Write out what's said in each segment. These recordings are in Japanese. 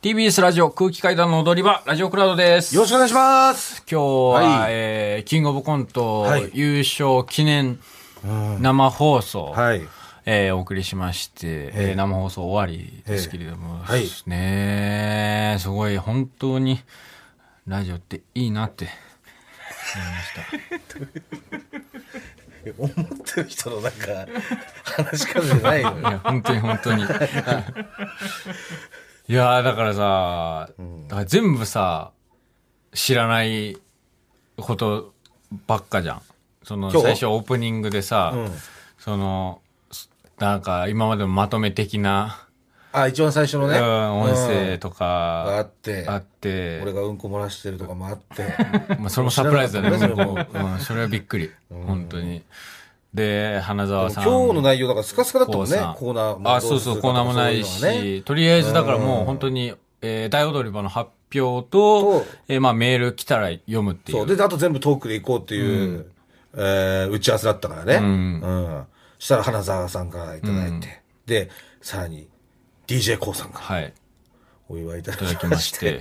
TBS ラジオ空気階段の踊り場、ラジオクラウドです。よろしくお願いします。今日は、はいえーキングオブコント、はい優勝記念生放送、はい。えーお送りしまして、えー生放送終わりですけれども、ええはいねえすごい本当にラジオっていいなって 思ってる人のなんか、話し方じゃないのよ。いや、本当に本当に。いやーだからさ、ら全部さ、知らないことばっかじゃん。その、最初オープニングでさ、うんその、なんか今までのまとめ的な、あ、一番最初のね。うん音声うんとがあかって、あって、俺がうんこ漏らしてるとかもあって。まあ、それもサプライズだね。うんうんそれはびっくり。本当に。で、花澤さん。今日の内容だからスカスカだったもんねコーナーもあ、そうそう、コーナーもないし、ねとりあえずだからもう本当に、えー大踊り場の発表とと、えーまあメール来たら読むっていう。そう。で、あと全部トークで行こうっていう、えー打ち合わせだったからね。んうん。したら花澤さんからいただいて、で、さらに d j k o さんからはい。お祝いいただきまして。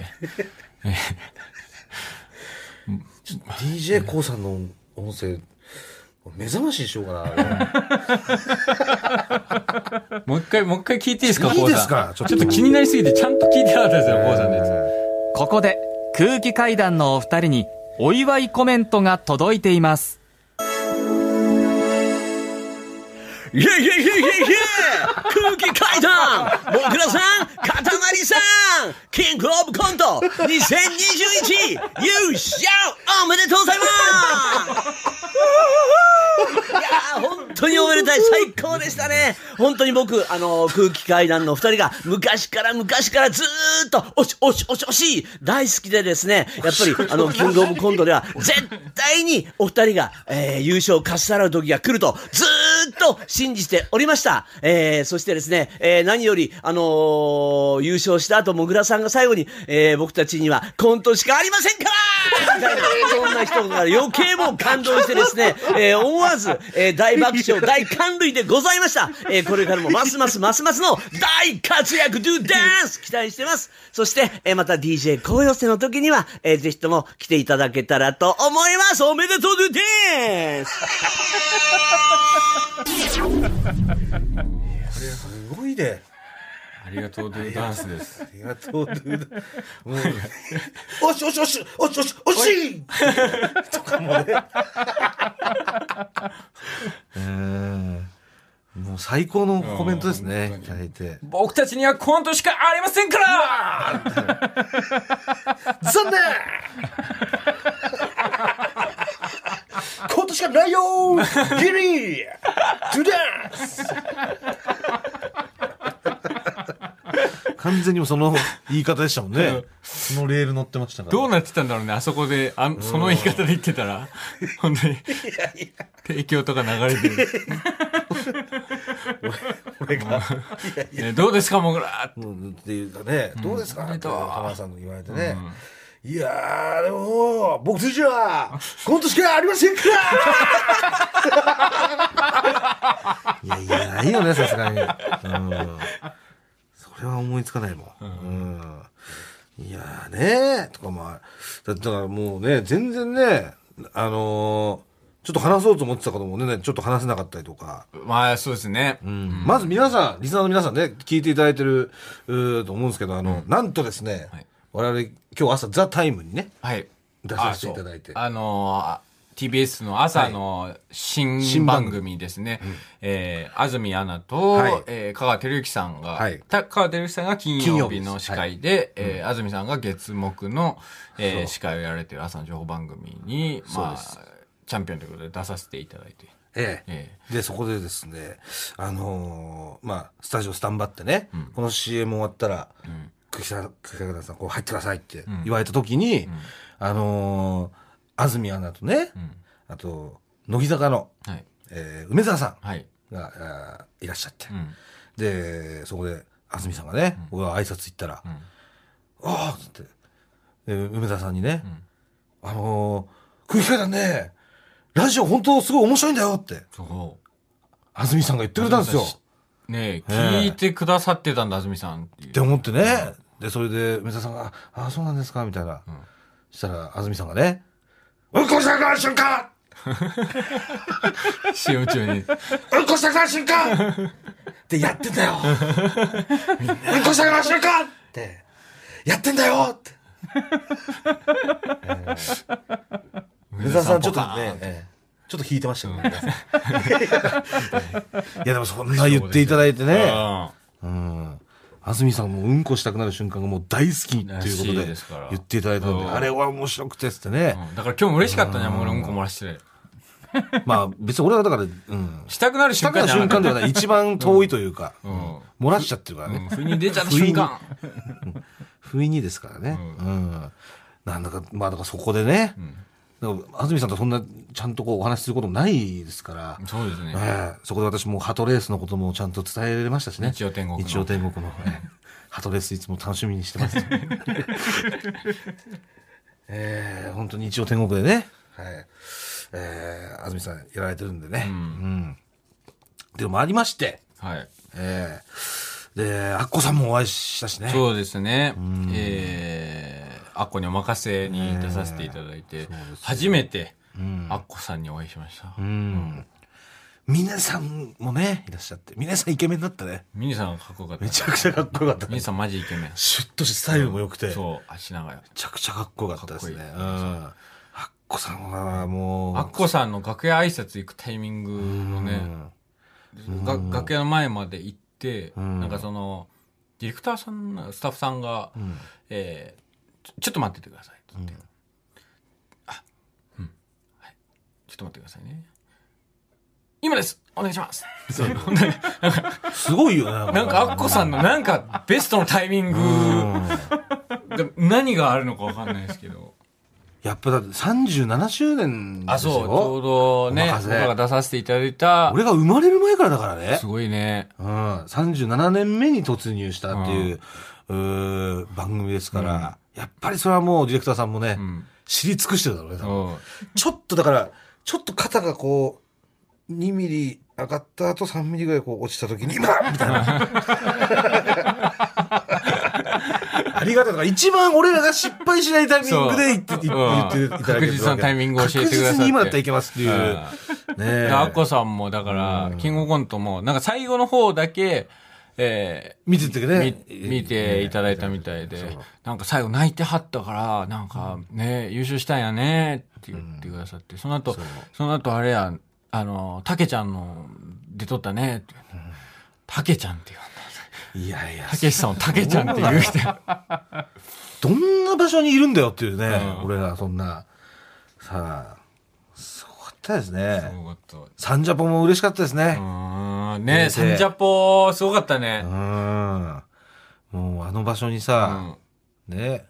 d j k o さんの音声、目覚ましにしようかな。もう一回、もう一回聞いていいですか、いいですか？ちょっと気になりすぎて、ちゃんと聞いてなかったですよ、コウさんのやつ。ここで空気階段のお二人にお祝いコメントが届いています。イェイイェイイェイイェイイェイ空気階段もぐらさんかたまりさんキングオブコント2021優勝おめでとうございます本当におめでたい。最高でしたね。本当に僕あの空気階段の二人が昔から昔からずーっとおしおしおしおし大好きでですねやっぱりあのキングオブコントでは絶対にお二人が、えー優勝をかっさらう時が来るとずーっと信じておりました。えー、そしてですね、えー、何より、あのー優勝した後、もぐらさんが最後に、えー、僕たちにはコントしかありませんからみたいな、そんな人が余計も感動してですね、えー、思わず、えー、大爆笑、大感涙でございました。えー、これからもますますますますの大活躍、ドゥダンス期待してます。そして、えー、また DJ 高寄せの時には、えー、ぜひとも来ていただけたらと思います。おめでとう、ドゥダンスすごいね。ありがとうドゥダンスです。ありがとう、ドゥダもう、おしおしおし、おしおし、おしとかもね。うんもう最高のコメントですね、いただいて。僕たちにはコントしかありませんから残念コントしかないよギリトゥダンス。完全にもその言い方でしたもんね。そのレール乗ってましたから。どうなってたんだろうね、あそこで、あんその言い方で言ってたら、本当に、提供とか流れてる。俺が。ねどうですか、もぐらうんっていうかね、どうですか？って浜田さんの言われてね。いやー、でも、僕たちは、コントしかありませんからいやいや、ないよね、さすがに。うん。それは思いつかないもん。うん。いやーねとかまあ、だだからもうね、全然ね、あのーちょっと話そうと思ってたこともね、ちょっと話せなかったりとか。まあ、そうですね。まず皆さん、リスナーの皆さんね、聞いていただいてる、うーと思うんですけど、あの、なんとですね、はい我々、今日朝、ザ・タイムにね、はい。出させていただいて。あのーあ TBS の朝の新新番組ですね。えー安住アナと、はい。えー香川照之さんが、はい。た香川照之さんが金金曜日の司会で、えー安住さんが月木の、えー司会をやられてる朝の情報番組に、まあ、チャンピオンということで出させていただいて。ええ。えで、そこでですね、あのーまあ、スタジオスタンバってね、この CM 終わったら、久喜さん、久喜さん、こう入ってくださいって言われた時に、あのー安住アナとね、あと、乃木坂の、はい。えー梅沢さはい。んが、あーいらっしゃって、ん。で、そこで、安住さんがね、僕が挨拶行ったら、ああっつって、で梅沢さんにね、あのー、空気階段ね、ラジオ本当すごい面白いんだよって。安住さんが言ってくれたんですよ。ねえ、聞いてくださってたんだ、安住さんっていう。って思ってね、で、それで、梅沢さんが、ああ、そうなんですかみたいな。そしたら、安住さんがね、うんこしたくなる瞬間 CM 中に。うんこしたくなる瞬間ってやってんだようんこしたくなる瞬間って、やってんだよって。えー梅沢さんちょっとね、ええちょっと引いてましたよね。いやでもそんな言っていただいてね。うん。安住さんもうんこしたくなる瞬間がもう大好きっていうことで言っていただいたので、うんあれは面白くてっつってね。うんだから今日も嬉しかったね、もう俺うんこ漏らして。まあ別に俺はだから、うん。したくなるしたくなる瞬間瞬間ではない。一番遠いというか、んうん漏らしちゃってるからうんね。不意に出ちゃった瞬間。不意にですからね。うん。なんだか、まあだからそこでね、安住さんとそんなちゃんとこうお話しすることもないですから、そうですね。ええそこで私もハトレースのこともちゃんと伝えられましたしね。日曜天国の日曜天国の。ええハトレースいつも楽しみにしてます。ええ本当に日曜天国でね。はい。ええ安住さんやられてるんでね。うん。でもありまして、はい。ええで、アッコさんもお会いしたしね。そうですね。えー、アッコにお任せに出させていただいて、初めて、アッコさんにお会いしました。うん。峰さんもね、いらっしゃって。峰さんイケメンだったね。ミニさんがかっこよかった。めちゃくちゃかっこよかったね。ミニさんマジイケメン。シュッとしてスタイルも良くて。めそう、足長い。ちゃくちゃかっこよかったですね。いいうん。アッコさんはもう。アッコさんの楽屋挨拶行くタイミングのね、が楽屋の前まで行って、なんかその、ディレクターさん、スタッフさんが、えーちょっと待っててくださいって言って、あ、うん、はい、ちょっと待ってくださいね。今ですお願いしますそうなんかすごいよね。なんか、アッコさんのなんか、ベストのタイミングが、何があるのかわかんないですけど。やっぱだって37周年ですよ。あ、そう、ちょうどね、僕が出させていただいた、俺が生まれる前からだからねす。ごいね。うん。37年目に突入したっていう、うー番組ですから、やっぱりそれはもうディレクターさんもね、ん。知り尽くしてるだろうねちょっとだから、ちょっと肩がこう、2ミリ上がった後3ミリぐらいこう落ちた時に、今みたいな。ありがたいとか、一番俺らが失敗しないタイミングで言って、言って言っていただける確実なタイミングを教えてくださって。確実に今だったらいけますっていう。ねえ。でアッコさんも、だから、キングオブコントも、なんか最後の方だけ、え見ててーね。み見ていただいたみたいで、なんか最後泣いてはったから、なんかね、優勝したんやねって言ってくださって、その後、その後あれや、あの、たけちゃんの出とったねって。言って、たけちゃんって言うんだ。いやいや、たけしさんをたけちゃんって言う人。どんな場所にいるんだよっていうね、うん。俺らそんな。さあ、ったですね。すごかった。サンジャポも嬉しかったですねう。ーんねサンジャポ、すごかったねう。ん。もうあの場所にうさ、ん。ね、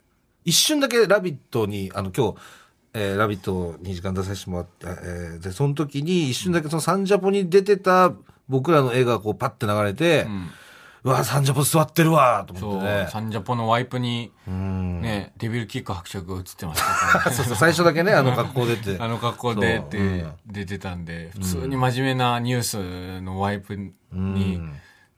一瞬だけ「ラビット!」にあの今日、えーラビット!」に時間出させてもらって、えーでその時に一瞬だけそのサンジャポに出てた僕らの絵がこうパッて流れて、ううんわサンジャポ座ってるわと思ってね。サンジャポのワイプに、うん。ね、デビルキック伯爵が映ってました。ね そうそう最初だけねあの格好出て。あの格好でって 出てたんで、普通に真面目なニュースのワイプに、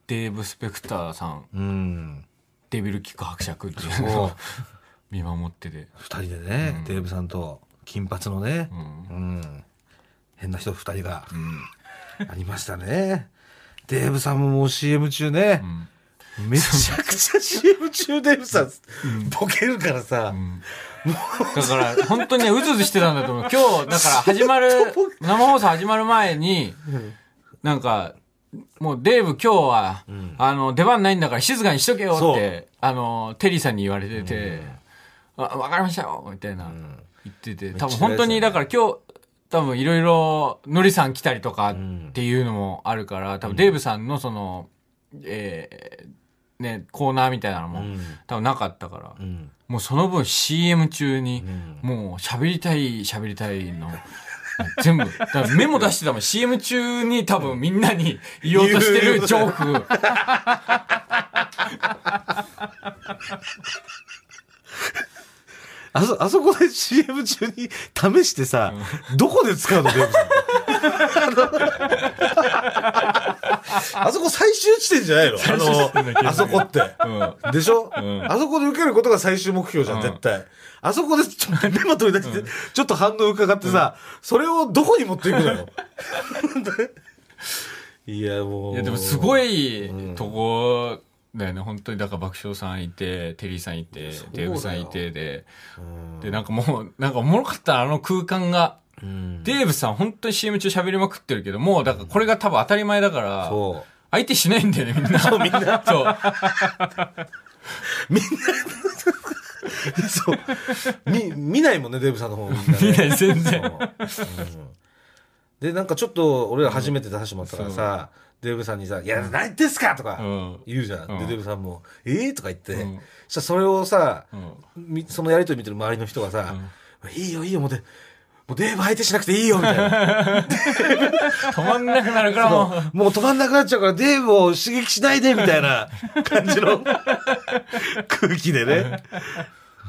デーブ・スペクターさん、うん。デビルキック伯爵っていうのを 見守ってて。二人でね、デーブさんと金髪のね、ううん。ん変な人二人が、ありましたねデーブさんももう CM 中ね、めちゃくちゃ CM 中デーブさん、ボケるからさ、だから、本当にね、うずうずしてたんだと思う。今日、だから始まる、生放送始まる前に、なんか、もうデーブ今日は、あの、出番ないんだから静かにしとけよって、あの、テリーさんに言われてて、あ、わかりましたよみたいな、言ってて、多分本当に、だから今日、多分いろいろ、のりさん来たりとかっていうのもあるから、多分デーブさんのその、えー、ね、コーナーみたいなのも、多分なかったから、ん。もうその分 CM 中に、もう喋りたい喋りたいの、全部、メモ出してたもん。CM 中に多分みんなに言おうとしてるジョーク。あそ、あそこで CM 中に試してさ、どこで使うのデーブさん。あそこ最終地点じゃないの？あの、あそこって。でしょ、あそこで受けることが最終目標じゃん、絶対。あそこでちょっとメモ取り出して、ちょっと反応伺ってさ、それをどこに持っていくのよ？いや、もう。いや、でもすごいとこだよね。本当に、だから爆笑さんいて、テリーさんいて、デーブさんいてで、で、なんかもう、なんかおもろかったあの空間が。デーブさん本当に CM 中喋りまくってるけど、もうだからこれが多分当たり前だから。相手しないんだよね、みんな。そう、みんな。そう。みんな、そう。見、見ないもんね、デーブさんの方ね。見ない全然そううんで、なんかちょっそ俺ら初めて出させてもらったからさ、デーブさんにさ、いや、何言ってんすかとかうん言うじゃん。で、うんデーブさんも、えー？とか言って、うんそそれをさ、そのやりとり見てる周りの人がさ、いいよいいよ、もうで、もうデーブ相手しなくていいよ、みたいな。止まんなくなるからもう。もう止まんなくなっちゃうから、デーブを刺激しないで、みたいな感じの 空気でね。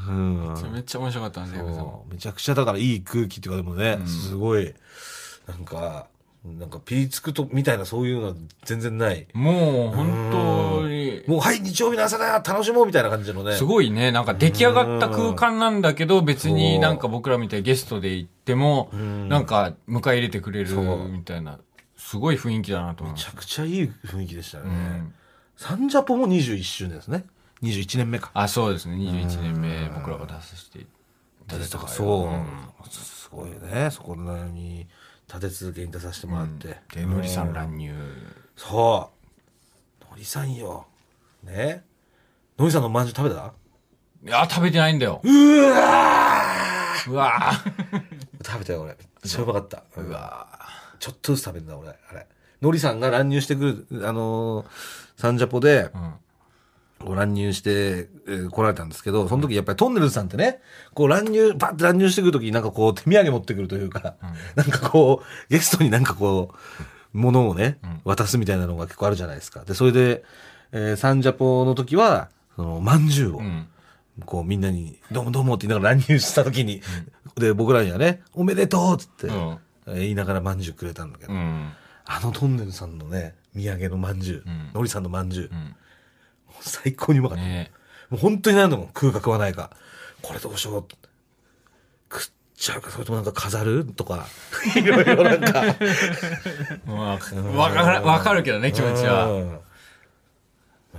うん。めっちゃ面白かったんで、デーブさんもそうめちゃくちゃだからいい空気っていうかでもね、すごい、なんか、なんかピリつくと、みたいなそういうのは全然ない。もう、本当に、もう、はい、日曜日の朝だよ楽しもうみたいな感じのね。すごいね、なんか出来上がった空間なんだけど、別になんか僕らみたいにゲストで行っても、なんか迎え入れてくれるみたいな、すごい雰囲気だなと思めちす。ゃくちゃいい雰囲気でしたね。うんサンジャポも21周年ですね。21年目か。あ、そうですね、21年目、僕らが出させていただいたから。そう、すごいね。そこなのに、立て続けに出させてもらって。で、のりさん乱入。そう。のりさんよ。ね。のりさんのまんじゅう食べた？いや、食べてないんだよ。うわうわ 食べたよ、俺。めっちゃうまかった。ーうわちょっとずつ食べるんだ、俺。あれ。のりさんが乱入してくる、あのーサンジャポで、こう乱入して、えー来られたんですけど、その時やっぱりトンネルズさんってね、こう乱入、バッて乱入してくる時になんかこう手土産持ってくるというか、なんかこう、ゲストになんかこう、物をね、渡すみたいなのが結構あるじゃないですか。で、それで、えーサンジャポの時は、その、まんじゅうを。こうみんなに、どうもどうもって言いながら乱入した時に、で、僕らにはね、おめでとうっつって、うんえー言いながらまんじゅうくれたんだけど、うん。あのトンネルさんのね、土産のまんじゅう、んのりさんのまんじゅう、ん最高にうまかった。ねもう本当に何度も食うか食わないか。これどうしよう。食っちゃうか、それともなんか飾る？とか。いろいろなんか。まあわかる、わかるけどね、気持ちは。うん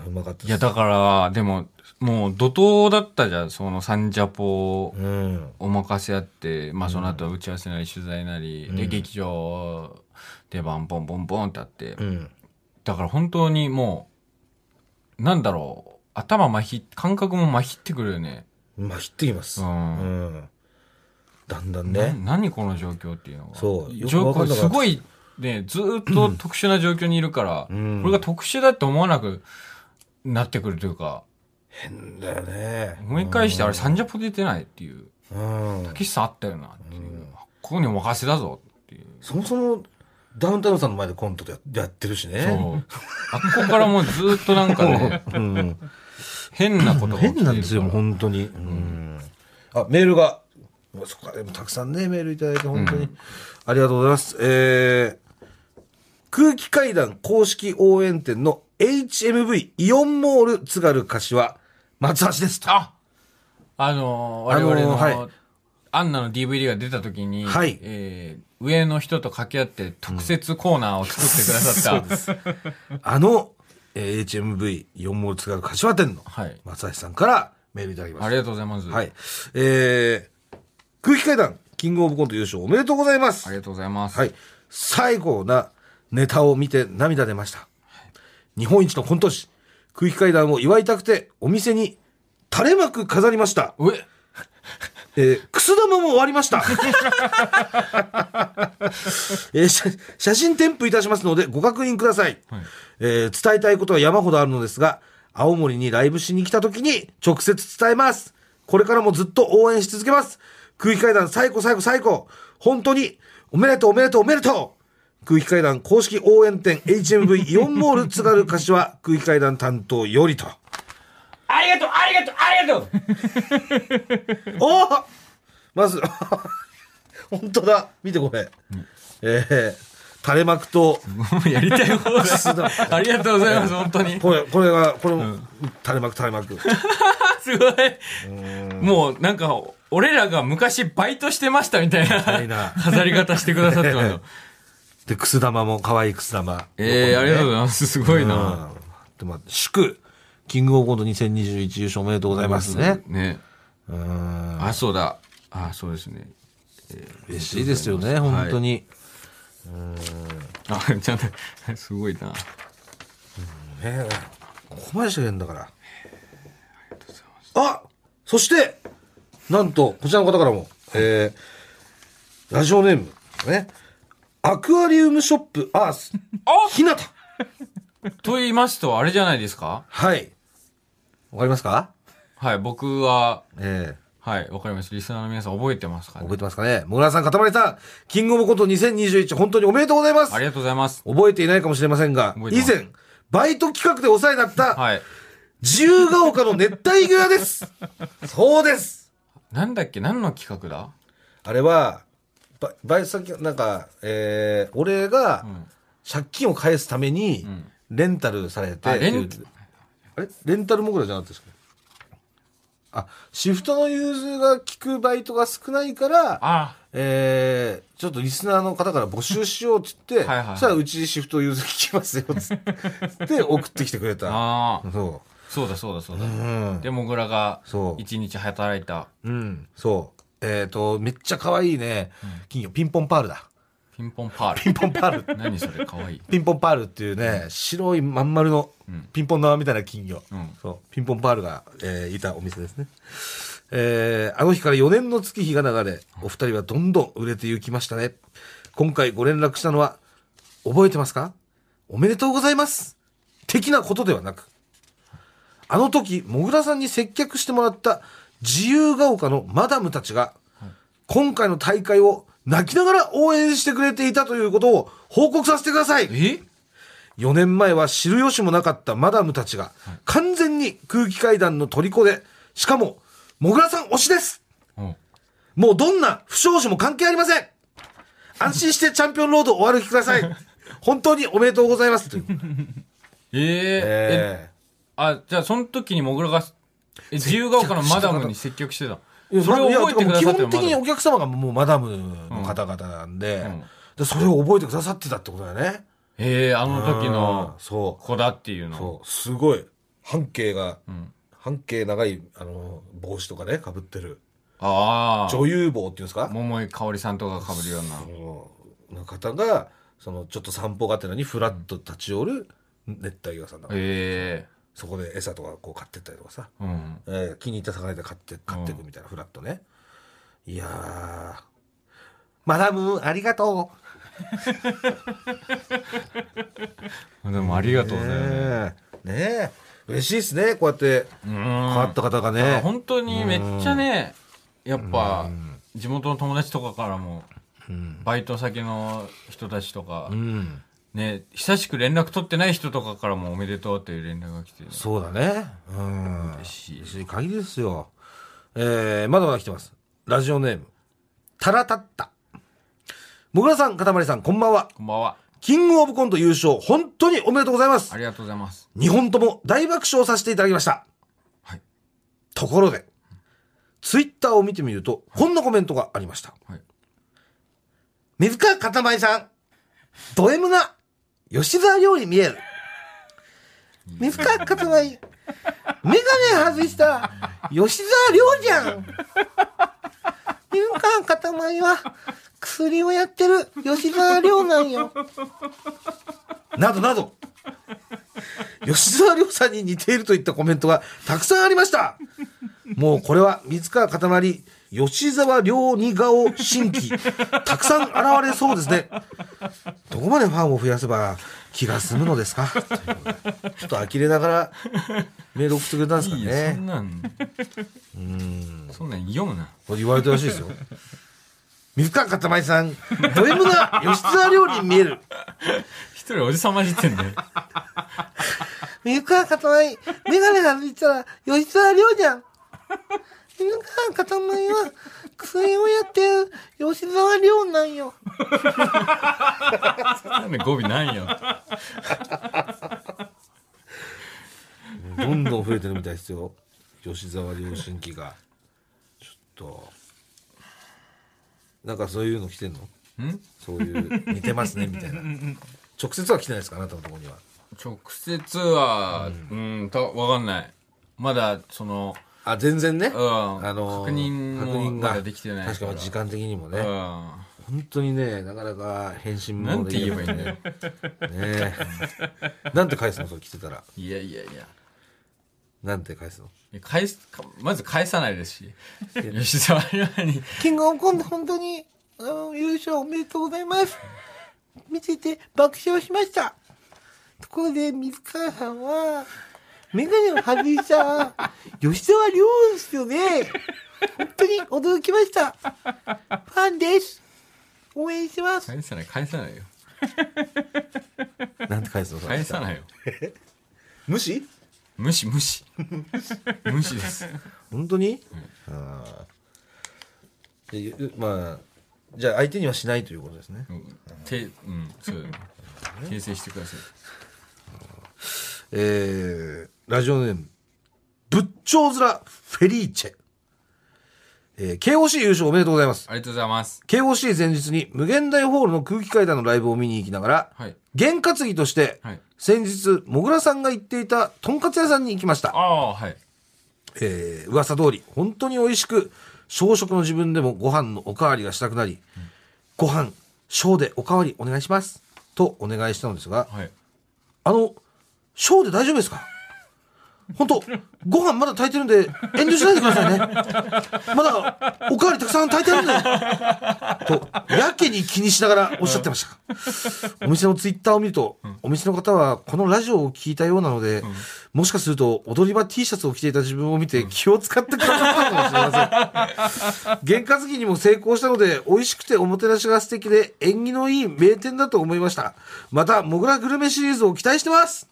うまかったいや、だから、でも、もう怒涛だったじゃん、そのサンジャポうん。お任せあって、まあその後は打ち合わせなり取材なり、で、劇場でバンボンボンボンってあって、うん。だから本当にもう、なんだろう、頭麻痺、感覚も麻痺ってくるよね。まあ、ひってきます。ううんん。だんだんなね。何この状況っていうのが。そう状況すごい、ね、ずーっと特殊な状況にいるから、んこれが特殊だって思わなくなってくるというか、変だよね。思い返してあれサンジャポ出てないっていう、うん。たけしさんあったよなっていう、ここにお任せだぞっていう。そもそも、ダウンタウンさんの前でコントでややってるしそうね。。あっこからもうずーっとなんかね、うん。変なことが起きてる変なんですよ、本当に。うん。あ、メールが。もうそこからでもたくさんね、メールいただいて、本当に。ありがとうございます。えー、空気階段公式応援店の HMV イオンモール津軽柏松橋ですと。ああのー、我々の、あのーはいアンナの DVD が出た時に、はいえー上の人と掛け合って特設コーナーを作ってくださった、あの、えー HMV イオンモール津軽柏店のはい。松橋さんからメールいただきましたありがとうございます。はい。えー、空気階段、キングオブコント優勝おめでとうございます。ありがとうございます。はい。最後なネタを見て涙出ました。日本一のコント師、空気階段を祝いたくて、お店に垂れ幕飾りました。うええー、くす玉も終わりました。えー写写真添付いたしますのでご確認ください、えー伝えたいことは山ほどあるのですが、青森にライブしに来た時に直接伝えます。これからもずっと応援し続けます。空気階段最高最高最高。本当におめでとうおめでとうおめでとう空気階段公式応援店 HMV イオンモール津軽柏空気階段担当よりと。ありがとうありがとうありがとう おおまず、本当だ。見てこれ。えー、垂れ幕と、やりたい放題。ありがとうございます、本当に。これ、これが、これ、垂れ幕、垂れ幕。すごい。もうなんか、俺らが昔バイトしてましたみたいいなな飾り方してくださってます。で、くす玉も、可愛いくす玉。ええありがとうございます。すごいな。うん。で、まあ、祝、キングオブコント2021優勝おめでとうございますね。ね。うん。あ、そうだ。あ、そうですね。嬉しいですよね、本当に。あ、ちゃんと、すごいな。ねえここまでしてくれるんだから。あそして、なんと、こちらの方からも、えー、ラジオネーム、ね、アクアリウムショップアース、ひなた。と言いますと、あれじゃないですか？はい。わかりますか？はい、僕は、えはい、わかります。リスナーの皆さん覚えてますかね？ー覚えてますかね？もぐらさん、かたまりさん、キングオブコント2021、本当におめでとうございますありがとうございます。覚えていないかもしれませんが覚、えてます以前、バイト企画でお世話になった、はい。自由が丘の熱帯魚屋です。そうです。なんだっけ？何の企画だ？あれは、ババイト先、なんか、えー、俺がん借金を返すために、レンタルされて、あレンっていうあれ？レンタルモグラじゃなかったですか？あ、シフトの融通が効くバイトが少ないから、あえー、ちょっとリスナーの方から募集しようっつって、はいはいそしたらうちシフト融通効きますよっつって、で、送ってきてくれた。ああ、そそうだそうだそうだ。う。うん。で、もぐらがそう一日働いたうん、そう。えっ、と、めっちゃ可愛いね、金魚、ピンポンパールだ。ピンポンパピンール。ポンパール。何それかわいい。ピンポンパールっていうね、白いまん丸のピンポン縄みたいな金魚。うんそう。ピンポンパールが、えーいたお店ですね。えーあの日から4年の月日が流れ、お二人はどんどん売れていきましたね。今回ご連絡したのは、覚えてますか？おめでとうございます。的なことではなく、あの時、もぐらさんに接客してもらった自由が丘のマダムたちが、今回の大会を泣きながら応援してくれていたということを報告させてください。え？4年前は知る由もなかったマダムたちが、完全に空気階段の虜で、しかも、もぐらさん推しです。うん。もうどんな不祥事も関係ありません。安心してチャンピオンロードをお歩きください。本当におめでとうございます。というえー、え、あ、じゃあその時にもぐらが、え自由が丘のマダムに接客してた。それを覚えてくださってる基本的にまお客様がもうマダムの方々なんで、んでそれを覚えてくださってたってことだよね。えー、あの時うんのそう。子だっていうの。すごい。半径が、ん半径長い、あの、帽子とかね、被ってる。ああ。女優帽っていうんですか？桃井かおりさんとか被るような。その方が、その、ちょっと散歩がてらにフラッと立ち寄る熱帯魚屋さんだから、えそこで餌とかこう買ってったりとかさ、えうん。えー気に入った魚で買って、買っていくみたいな、フラッとね。いやー、マダム、ありがと でもありがとうう。ね。ねえ。ねえ。嬉しいですね、こうやってうん。変わった方があね。本当にめっちゃね、やっぱ、地元の友達とかからも、バイト先の人たちとかう、ん。ね、久しく連絡取ってない人とかからもおめでとうっていう連絡が来て、そうだね。うん。嬉しい嬉しい限りですよ。えー、まだまだ来てます。ラジオネーム、タラタッタ。もぐらさん、かたまりさん、こんばんは。こんばんは。キングオブコント優勝、本当におめでとうございますあ。りがとうございます。2本とも大爆笑させていただきました。はい。ところで、ツイッターを見てみると、こんなコメントがありました。はい。水川かたまりさん、ド M な吉沢亮に見える。水川かたまり、メガネ外した吉沢亮じゃん。水川かたまりは薬をやってる吉沢亮なんよ。などなど、吉沢亮さんに似ているといったコメントがたくさんありました。もうこれは水川かたまり、吉沢亮似顔新規、たくさん現れそうですね。こまでファンを増やせば気が済むのですか？ちょっと呆れながらメール送ってくれたんですかいい、そん。なん、そんなん読むな。これ言われたらしいですよ。水川かたまりさん、ド M な吉沢亮に見える。一人おじさまじってんだよ。水川かたまり、メガネ外したら吉沢亮じゃん。水川かたまりは薬をやってる吉沢亮なんよ。なんで語尾なんよ。どんどん増えてるみたいですよ。吉沢良心記が。ちょっと。なんかそういうの来てんの？ん？そういう、似てますね、みたいな。直接は来てないですかあなたのところには。直接は、うん、たわかんない。まだ、その、あ、全然ね。うんあのー確認も確認ができてない確かに時間的にもね。うん。本当にね、なかなか返信もなんて言えばいいんだよ。ねえ。なんて返すの？それ来てたら。いやいやいや。なんて返すの？返す、かまず返さないですし。吉沢亮に、キングオブコント本当に、あの、優勝おめでとうございます。見てて爆笑しました。ところで、水川さんは、メガネを外した 吉沢亮ですよね。本当に驚きました。ファンです。応援してます。返さない、返さないよ。なんて返すの？返さないよ。無視？無視無視。無視です。本当に、ああでまあじゃあ相手にはしないということですねうん、て、うん、そう。訂正してください。えー、ラジオネーム仏頂面フェリーチェ、えー、KOC 優勝おめでとうございますありがとうございます。KOC 前日に無限大ホールの空気階段のライブを見に行きながら、はい。験担ぎとして、はい。先日もぐらさんが言っていたとんかつ屋さんに行きましたああ、はい。えー噂通り本当に美味しく小食の自分でもご飯のおかわりがしたくなり、ご飯小でおかわりお願いしますとお願いしたのですがはい。あの小で大丈夫ですか？本当ご飯まだ炊いてるんで遠慮しないでくださいね。まだおかわりたくさん炊いてるんで。とやけに気にしながらおっしゃってました。お店のツイッターを見ると、お店の方はこのラジオを聞いたようなので、もしかすると踊り場 T シャツを着ていた自分を見て気を使ってくださったかもしれません。験担ぎにも成功したので美味しくておもてなしが素敵で縁起のいい名店だと思いました。またもぐらグルメシリーズを期待してます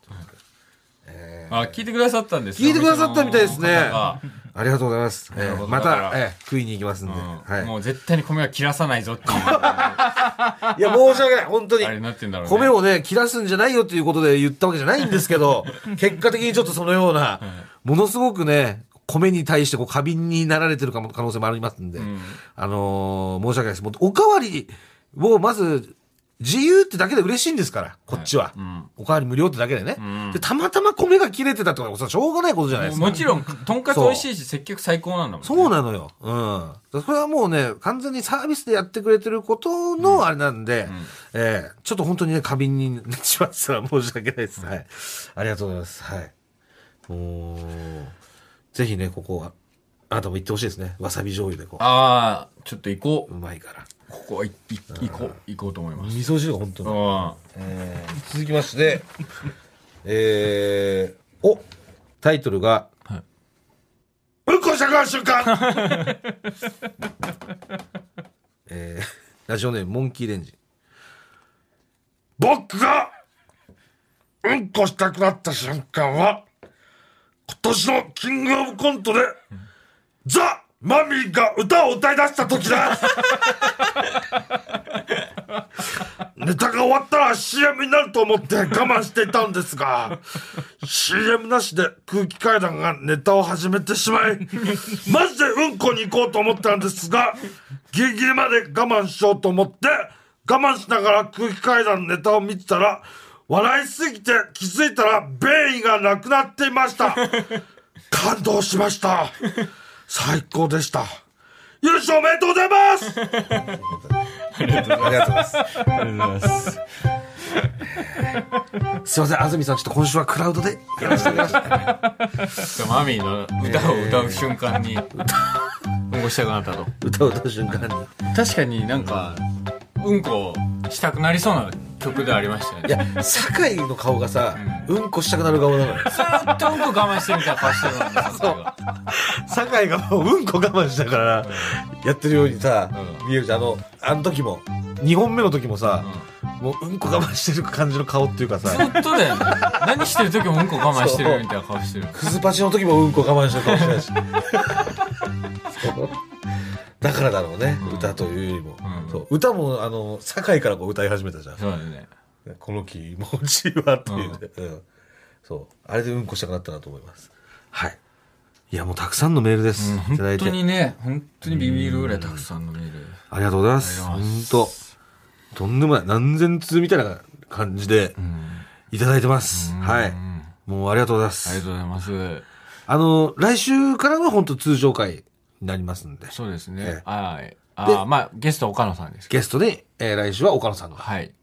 あ、聞いてくださったんです聞いてくださったみたいですね。ありがとうございます、えーまた、えー食いに行きますんで、うん。はい、もう絶対に米は切らさないぞっていう。いや申し訳ない。本当に。あれになってんだろうね。米をね切らすんじゃないよっていうことで言ったわけじゃないんですけど 結果的にちょっとそのような、ものすごくね米に対してこう過敏になられてるかも可能性もありますんで、ん。あのー申し訳ないです。もうおかわりをまず自由ってだけで嬉しいんですからこっちは、うんおかわり無料ってだけでね、んでたまたま米が切れてたってことはしょうがないことじゃないですかもちろん、とんかつ美味しいし、接客最高なんだもんね。そうなのよ。うん。それはもうね、完全にサービスでやってくれてることのあれなんで、えーちょっと本当にね、過敏になってしまったら申し訳ないです。はい。ありがとうございます。はい。もう、ぜひね、ここは、あなたも行ってほしいですね。わさび醤油でこああ、ちょっと行こう。うまいから。う。ここはいい行こう、行こうと思います。味噌汁が本当に。うん。えー続きまして、えー、おタイトルが、はいうんこしたくなる瞬間 えー、ラジオネームモンキーレンジ。僕が、うんこしたくなった瞬間は、今年のキングオブコントで、ザ・マミーが歌を歌い出した時だ ネタが終わったら CM になると思って我慢していたんですが、CM なしで空気階段がネタを始めてしまい、マジでうんこに行こうと思ったんですが、ギリギリまで我慢しようと思って、我慢しながら空気階段のネタを見てたら、笑いすぎて気づいたら便意がなくなっていました。感動しました。最高でした。優勝おめでとうございますありがとうございます。ありがとうございます。すいません、安住さん、ちょっと今週はクラウドでやらせてください。マミーの歌を歌う瞬間に、うんこしたくなったと。歌を歌う瞬間に。確かになんか、うんこしたくなりそうな曲でありましたよいね。や、酒井の顔がさ、うんこしたくなる顔なのよ。ずーっとうんこ我慢してるみたいな顔してるんですよ。酒井がもううんこ我慢したから、やってるようにさ、うん見えるじゃん。あの、あの時も、2本目の時もさ、もううんこ我慢してる感じの顔っていうかずさ、っとだよね。何してる時もうんこ我慢してるみたいな顔してる。クズパチの時もうんこ我慢してる顔してたし。だからだろうね、歌というよりも。うんそう歌も、あの、堺からこう歌い始めたじゃん。そうだね。この気持ちはっていうね、うんそう。あれでうんこしたくなったなと思います。はい。いや、もうたくさんのメールです。本当。にね、本当にビビるぐらいたくさんのメール。ありがとうございます。本当とんでもない。何千通みたいな感じで、いただいてます。はい。もうありがとうございます。ありがとうございます。あの、来週からは本当通常会になりますんで、そうですええね。はい。ああ、まあ、ゲストは岡野さんですけゲストで、えー来週は岡野さんど。が。はい。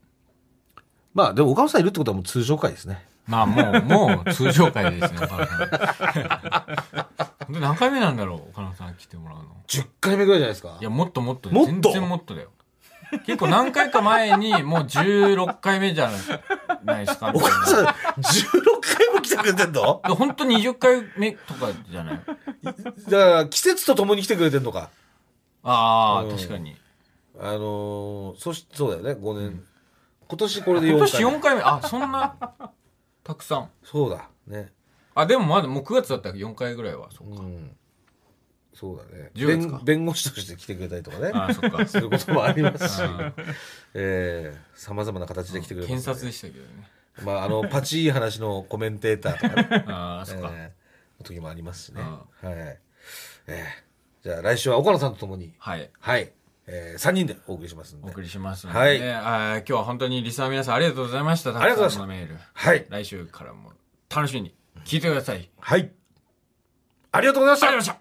まあ、でも岡野さんいるってことはもう通常会ですね。まあ、もう、もう通常会ですね、岡野さん。本当何回目なんだろう、岡野さん来てもらうの。10回目ぐらいじゃないですかい。や、もっともっと。もっと？全然もっとだよ。結構何回か前に、もう16回目じゃないですか。岡野さん、16回も来てくれてんの？本当に20回目とかじゃないだから、季節と共に来てくれてんのか。ああ、うん確かに。あのー、そし、そうだよね、5年。今年これで4今年回目。4回目？あ、そんな、たくさん。そうだ、ね。あ、でもまだもう9月だったら4回ぐらいは。そうか。うん。そうだね。10月か弁弁護士として来てくれたりとかね。あ、そっか。することもありますしうん、ええ様々な形で来てくれます、検察でしたけどね。まあ、あの、パチいい話のコメンテーターとかね、ああ、そっか。ええ時もありますしね。うんはい。ええじゃあ来週は岡野さんと共に、はい。はい、えー、3人でお送りしますんで。お送りしますので、はいねあー今日は本当にリスナーの皆さんありがとうございました。ありがとうございましたたくさんのメール。はい。来週からも楽しみに聞いてください。はい。ありがとうございましたありがとうございました